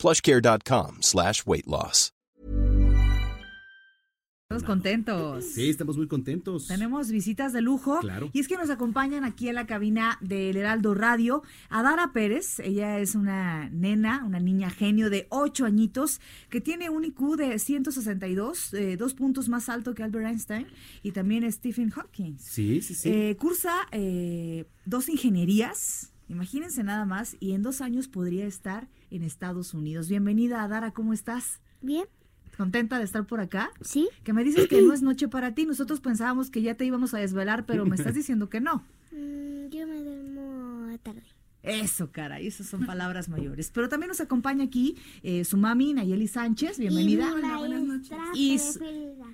plushcare.com slash weight loss. Estamos contentos. Sí, estamos muy contentos. Tenemos visitas de lujo. Claro. Y es que nos acompañan aquí en la cabina del Heraldo Radio Adara Pérez. Ella es una nena, una niña genio de 8 añitos que tiene un IQ de 162, eh, dos puntos más alto que Albert Einstein y también Stephen Hawking. Sí, sí, sí. Eh, cursa eh, dos ingenierías. Imagínense nada más, y en dos años podría estar en Estados Unidos. Bienvenida, Adara, ¿cómo estás? Bien, ¿Contenta de estar por acá? sí. Que me dices que no es noche para ti. Nosotros pensábamos que ya te íbamos a desvelar, pero me estás diciendo que no. Mm, yo me duermo tarde. Eso, caray, esas son palabras mayores. Pero también nos acompaña aquí eh, su mami, Nayeli Sánchez. Bienvenida. Y mi maestra Y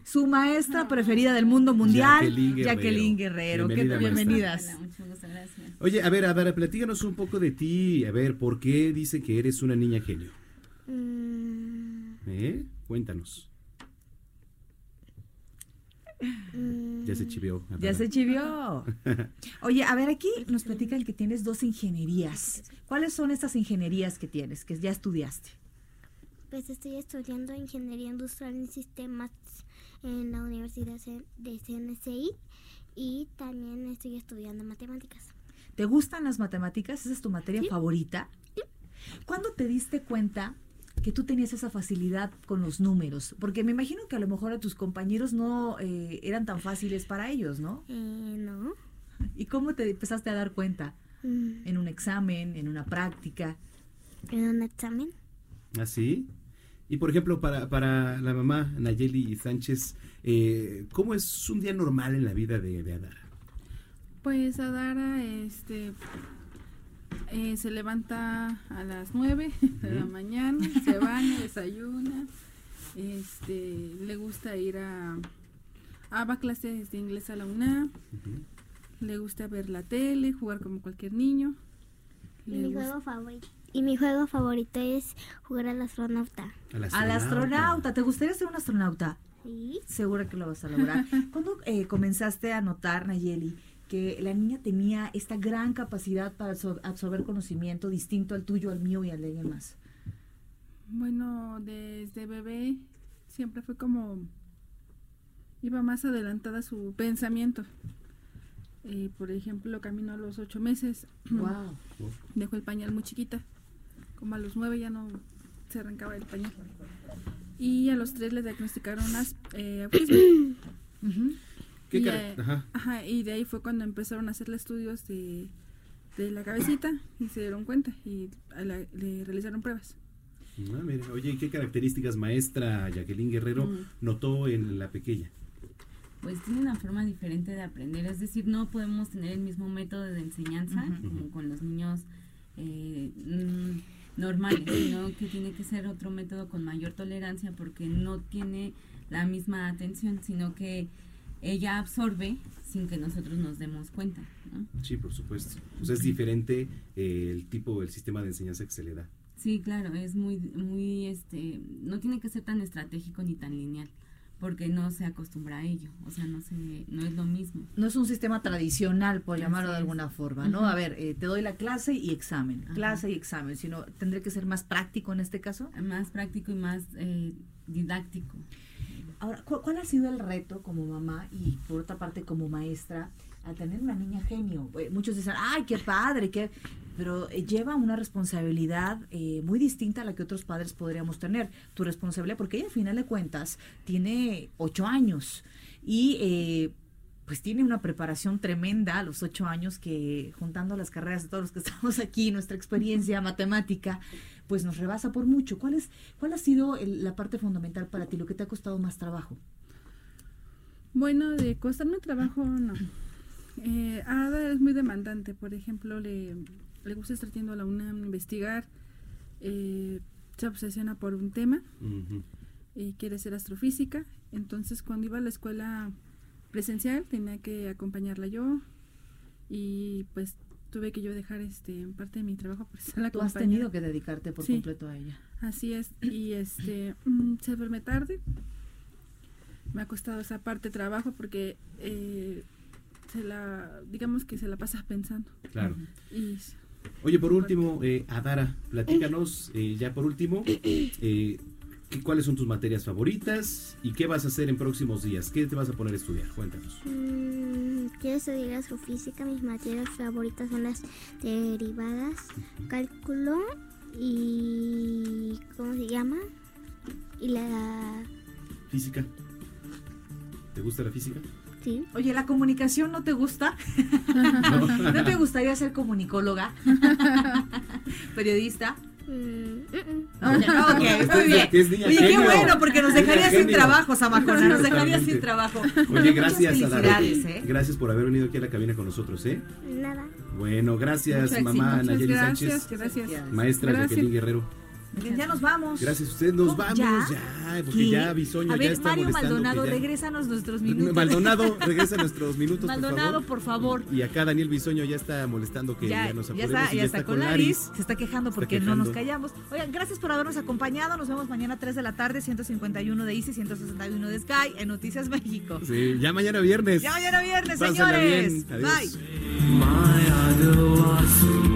su- maestra preferida del mundo mundial, Jacqueline Guerrero. Bienvenidas. Hola, mucho gusto, gracias. Oye, a ver, a ver, platícanos un poco de ti. A ver, ¿por qué dice que eres una niña genio? Mm, ¿Eh? Cuéntanos. Ya se chivió. Ya se chivió. Oye, a ver, aquí nos platican que tienes dos ingenierías. ¿Cuáles son estas ingenierías que tienes, que ya estudiaste? pues estoy estudiando Ingeniería Industrial en Sistemas en la Universidad de CNCI y también estoy estudiando Matemáticas. ¿Te gustan las matemáticas? ¿Esa es tu materia Sí. favorita? ¿Cuándo te diste cuenta que tú tenías esa facilidad con los números? Porque me imagino que a lo mejor a tus compañeros no eh, eran tan fáciles para ellos, ¿no? Eh, no. ¿Y cómo te empezaste a dar cuenta? Mm, ¿En un examen? ¿En una práctica? en un examen. ¿Ah, sí? Y por ejemplo, para, para la mamá Nayeli Sánchez, eh, ¿cómo es un día normal en la vida de, de Adara? Pues Adara este, eh, se levanta a las 9 de la mañana, se baña, desayuna, este, le gusta ir a, a clases de inglés a la UNAM, Ujú. le gusta ver la tele, jugar como cualquier niño. Le mi juego favorito. Y mi juego favorito es jugar al astronauta. Al Al astronauta. ¿Te gustaría ser un astronauta? Sí. Seguro que lo vas a lograr. ¿Cuándo eh, comenzaste a notar, Nayeli, que la niña tenía esta gran capacidad para absor- absorber conocimiento distinto al tuyo, al mío y al de alguien más? Bueno, desde bebé siempre fue como iba más adelantada su pensamiento. Eh, por ejemplo, camino a los ocho meses, Wow. dejó el pañal muy chiquita. Como a los nueve ya no se arrancaba el pañal. Y a los tres le diagnosticaron as- eh, autismo. ¿Qué y, eh, Ajá. ajá, y de ahí fue cuando empezaron a hacerle estudios de, de la cabecita y se dieron cuenta y a la- le realizaron pruebas. Ah, mira. Oye, ¿y qué características maestra Jacqueline Guerrero Mm. notó en la pequeña? Pues tiene una forma diferente de aprender, es decir, no podemos tener el mismo método de enseñanza como con los niños eh, mm, normales, sino que tiene que ser otro método con mayor tolerancia porque no tiene la misma atención, sino que ella absorbe sin que nosotros nos demos cuenta. ¿no? Sí, por supuesto. Pues es diferente eh, el tipo, el sistema de enseñanza que se le da. Sí, claro, es muy, muy, este, no tiene que ser tan estratégico ni tan lineal, porque no se acostumbra a ello, o sea, no se, no es lo mismo. No es un sistema tradicional, por Así llamarlo de es. alguna forma, ¿no? A ver, eh, te doy la clase y examen, Ajá. clase y examen, sino tendré que ser más práctico en este caso. Más práctico y más eh, didáctico. Ahora, ¿cu- ¿cuál ha sido el reto como mamá y por otra parte como maestra al tener una niña genio? Eh, muchos dicen, ay, qué padre, qué... pero eh, lleva una responsabilidad eh, muy distinta a la que otros padres podríamos tener. Tu responsabilidad, porque ella al final de cuentas tiene ocho años y pues tiene una preparación tremenda a los ocho años que juntando las carreras de todos los que estamos aquí, nuestra experiencia matemática, pues nos rebasa por mucho. ¿Cuál, es, cuál ha sido el- la parte fundamental para ti, lo que te ha costado más trabajo? Bueno, de costarme trabajo, no. Eh, Ada es muy demandante, por ejemplo, le, le gusta estar yendo a la UNAM, investigar, eh, se obsesiona por un tema y quiere ser astrofísica. Entonces, cuando iba a la escuela presencial, tenía que acompañarla yo y pues tuve que yo dejar este parte de mi trabajo por ser la Tú has tenido que dedicarte por Sí. completo a ella. Así es, y este mm, se duerme tarde. Me ha costado esa parte de trabajo porque eh, se la, digamos que se la pasa pensando. Claro. Y Oye, por último, eh, Adara, platícanos, eh, ya por último, eh, ¿qué- ¿cuáles son tus materias favoritas y qué vas a hacer en próximos días? ¿Qué te vas a poner a estudiar? Cuéntanos. Mm, quiero estudiar astrofísica. Mis materias favoritas son las derivadas, cálculo y. ¿Cómo se llama? Y la. ¿Física? ¿Te gusta la física? Sí. Oye, ¿la comunicación no te gusta? ¿No te gustaría ser comunicóloga? ¿Periodista? Mm, mm, mm. Ah, ok, muy bien. Es niña Oye, qué genio. bueno, porque nos dejaría sin trabajo, Zamacona, nos dejaría sin trabajo. Oye, gracias, Muchas Adara. felicidades, ¿eh? Gracias por haber venido aquí a la cabina con nosotros, ¿eh? Nada. Bueno, gracias, Mucho mamá Nayeli gracias, Sánchez, gracias. maestra Gracias. Jacqueline Guerrero. Ya nos vamos. Gracias a usted, nos ¿Cómo? vamos ¿Ya? ya, porque ¿Qué? ya Bisoño A ya ver, está Mario. Maldonado, ya- regrésanos nuestros minutos. Maldonado, regresa nuestros minutos, Maldonado, por por favor. Y acá Daniel Bisoño ya está molestando que ya, Ya, nos ya apuremos está, y ya está con Laris. Se está quejando Está porque no nos callamos. Oigan, gracias por habernos acompañado. Nos vemos mañana a 3 de la tarde, 151 de Easy, 161 de Sky, en Noticias México. Sí, ya mañana viernes. Ya mañana viernes, Pásenla señores. bien. Adiós. Bye.